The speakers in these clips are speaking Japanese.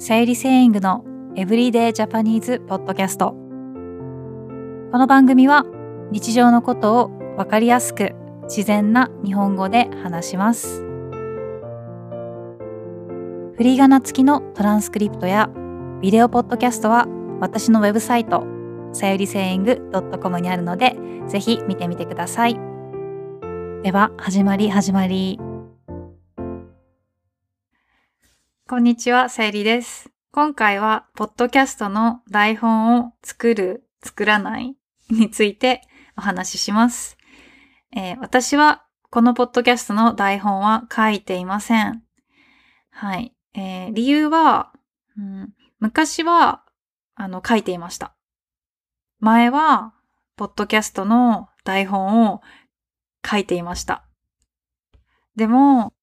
さゆりセイングのエブリデイジャパニーズポッドキャスト。この番組は日常のことをわかりやすく自然な日本語で話します。フリーガナ付きのトランスクリプトやビデオポッドキャストは私のウェブサイトさゆりセイング .com にあるのでぜひ見てみてください。では始まり始まり。こんにちは、さゆりです。今回は、ポッドキャストの台本を作る、作らないについてお話しします。えー私は、このポッドキャストの台本は書いていません。はい。えー理由は、うん昔は、あの、書いていました。前は、ポッドキャストの台本を書いていました。でも、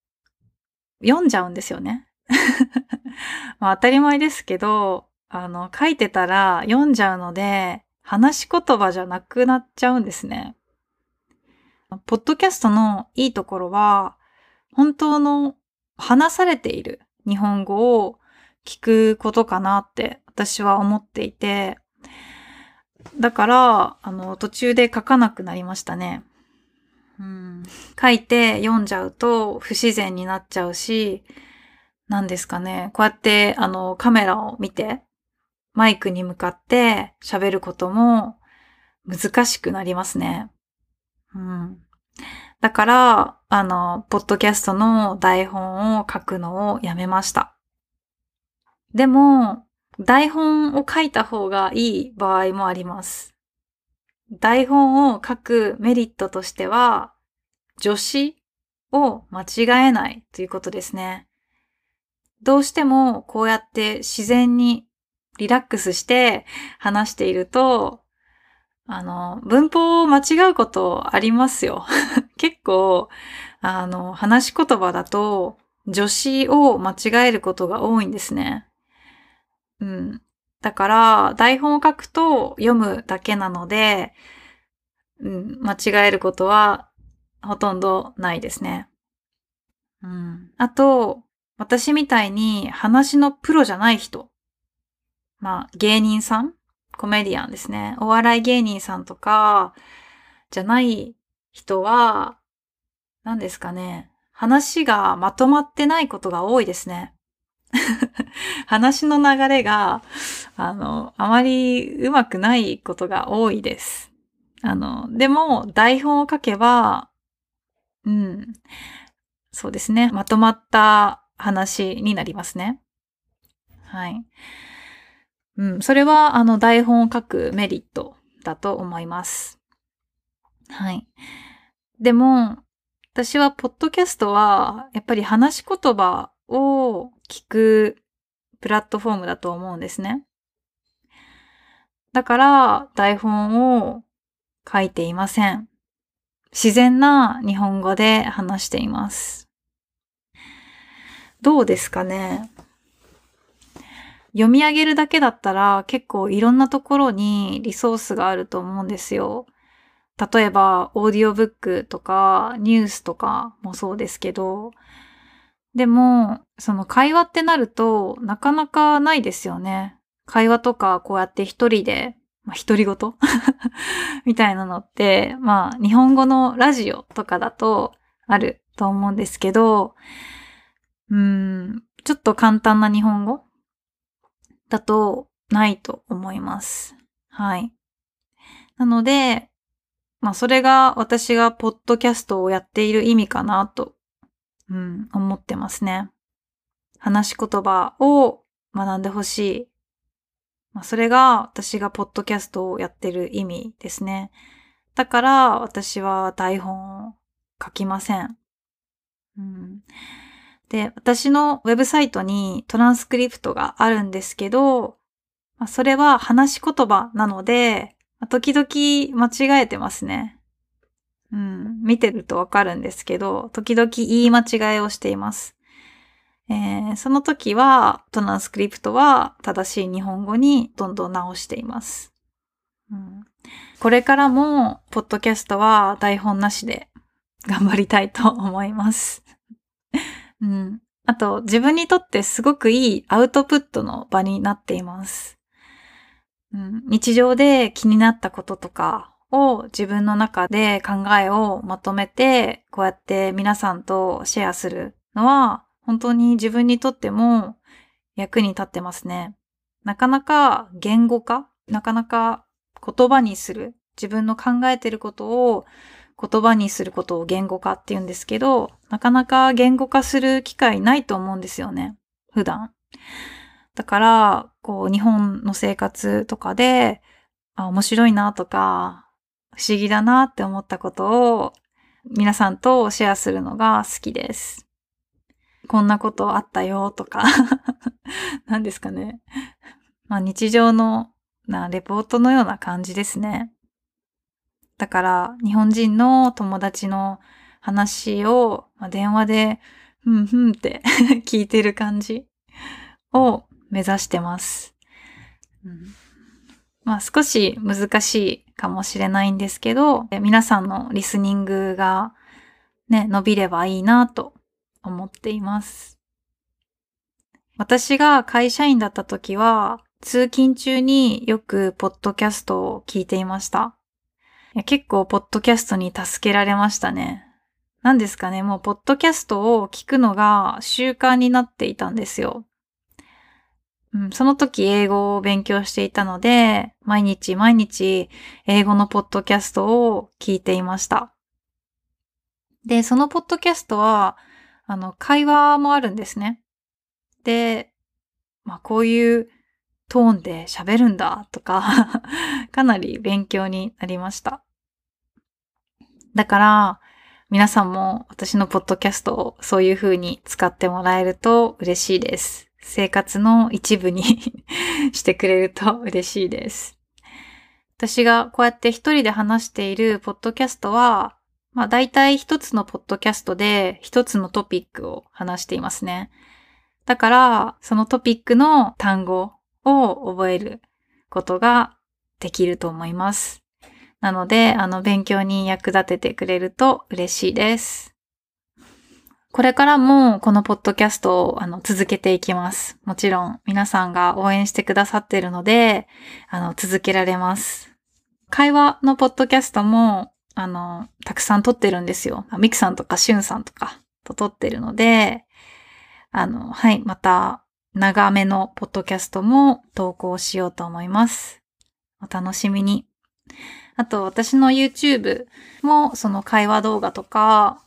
読んじゃうんですよね。まあ当たり前ですけど、あの、書いてたら読んじゃうので、話し言葉じゃなくなっちゃうんですね。ポッドキャストのいいところは、本当の話されている日本語を聞くことかなって私は思っていて、だから、あの、途中で書かなくなりましたね。うん、書いて読んじゃうと不自然になっちゃうし、何ですかね。こうやって、あの、カメラを見て、マイクに向かって喋ることも難しくなりますね。うん。だから、あの、ポッドキャストの台本を書くのをやめました。でも、台本を書いた方がいい場合もあります。台本を書くメリットとしては、助詞を間違えないということですね。どうしてもこうやって自然にリラックスして話していると、あの、文法を間違うことありますよ。結構、あの、話し言葉だと助詞を間違えることが多いんですね。うん。だから、台本を書くと読むだけなので、うん、間違えることはほとんどないですね。うん。あと、私みたいに話のプロじゃない人。まあ、芸人さん？コメディアンですね。お笑い芸人さんとか、じゃない人は、何ですかね。話がまとまってないことが多いですね。話の流れが、あの、あまりうまくないことが多いです。あの、でも、台本を書けば、うん、そうですね。まとまった話になりますね。はい。うん、それは、あの、台本を書くメリットだと思います。はい。でも、私は、ポッドキャストは、やっぱり話し言葉を聞くプラットフォームだと思うんですね。だから、台本を書いていません。自然な日本語で話しています。どうですかね？読み上げるだけだったら結構いろんなところにリソースがあると思うんですよ。例えば、オーディオブックとか、ニュースとかもそうですけど、でも、その会話ってなると、なかなかないですよね。会話とか、こうやって一人で、まあ、独り言みたいなのって、まあ、日本語のラジオとかだとあると思うんですけど、うん、ちょっと簡単な日本語？だとないと思います。はい。なので、まあ、それが私がポッドキャストをやっている意味かなと、うん、思ってますね。話し言葉を学んでほしい。まあ、それが私がポッドキャストをやってる意味ですね。だから私は台本を書きません。うん、で、私のウェブサイトにトランスクリプトがあるんですけど、まあ、それは話し言葉なので、まあ時々間違えてますね。うん、見てるとわかるんですけど、時々言い間違いをしています。えーその時は、トランスクリプトは正しい日本語にどんどん直しています。うん、これからも、ポッドキャストは台本なしで頑張りたいと思います。うん、あと自分にとってすごくいいアウトプットの場になっています。うん、日常で気になったこととかを自分の中で考えをまとめて、こうやって皆さんとシェアするのは、本当に自分にとっても役に立ってますね。なかなか言語化なかなか言葉にする。自分の考えてることを言葉にすることを言語化って言うんですけど、なかなか言語化する機会ないと思うんですよね。普段。だから、こう、日本の生活とかで、あ、面白いなとか、不思議だなって思ったことを皆さんとシェアするのが好きです。こんなことあったよとか 何ですかね。まあ日常のなレポートのような感じですね。だから日本人の友達の話を電話でふんふんって 聞いてる感じを目指してます。うん、まあ少し難しいかもしれないんですけど、皆さんのリスニングがね、伸びればいいなと思っています。私が会社員だった時は、通勤中によくポッドキャストを聞いていました。や結構ポッドキャストに助けられましたね。何ですかね、もうポッドキャストを聞くのが習慣になっていたんですよ。うん、その時英語を勉強していたので、毎日毎日英語のポッドキャストを聞いていました。で、そのポッドキャストは、あの、会話もあるんですね。で、まあこういうトーンで喋るんだとか かなり勉強になりました。だから、皆さんも私のポッドキャストをそういう風に使ってもらえると嬉しいです。生活の一部に してくれると嬉しいです。私がこうやって一人で話しているポッドキャストは、まあ大体一つのポッドキャストで一つのトピックを話していますね。だから、そのトピックの単語を覚えることができると思います。なので、あの、勉強に役立ててくれると嬉しいです。これからもこのポッドキャストをあの続けていきます。もちろん皆さんが応援してくださっているので、あの続けられます。会話のポッドキャストもあのたくさん撮ってるんですよ。ミクさんとかシュンさんとかと撮ってるので、あの、はい、また長めのポッドキャストも投稿しようと思います。お楽しみに。あと、私の YouTube もその会話動画とか、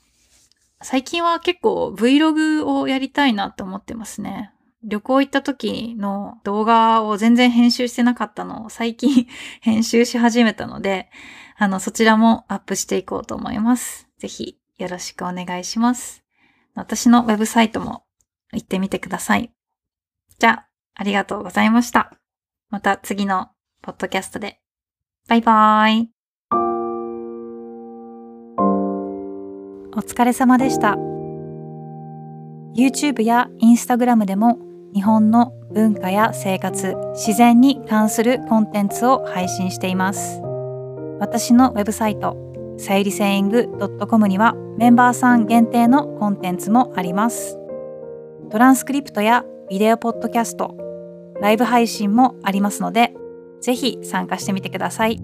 最近は結構 Vlog をやりたいなって思ってますね。旅行行った時の動画を全然編集してなかったのを最近編集し始めたので、あの、そちらもアップしていこうと思います。ぜひよろしくお願いします。私のウェブサイトも行ってみてください。じゃあ、ありがとうございました。また次のポッドキャストで。バイバーイ。お疲れ様でした。YouTube や Instagram でも日本の文化や生活、自然に関するコンテンツを配信しています。私のウェブサイト、さゆりセイング .com にはメンバーさん限定のコンテンツもあります。トランスクリプトやビデオポッドキャスト、ライブ配信もありますので、ぜひ参加してみてください。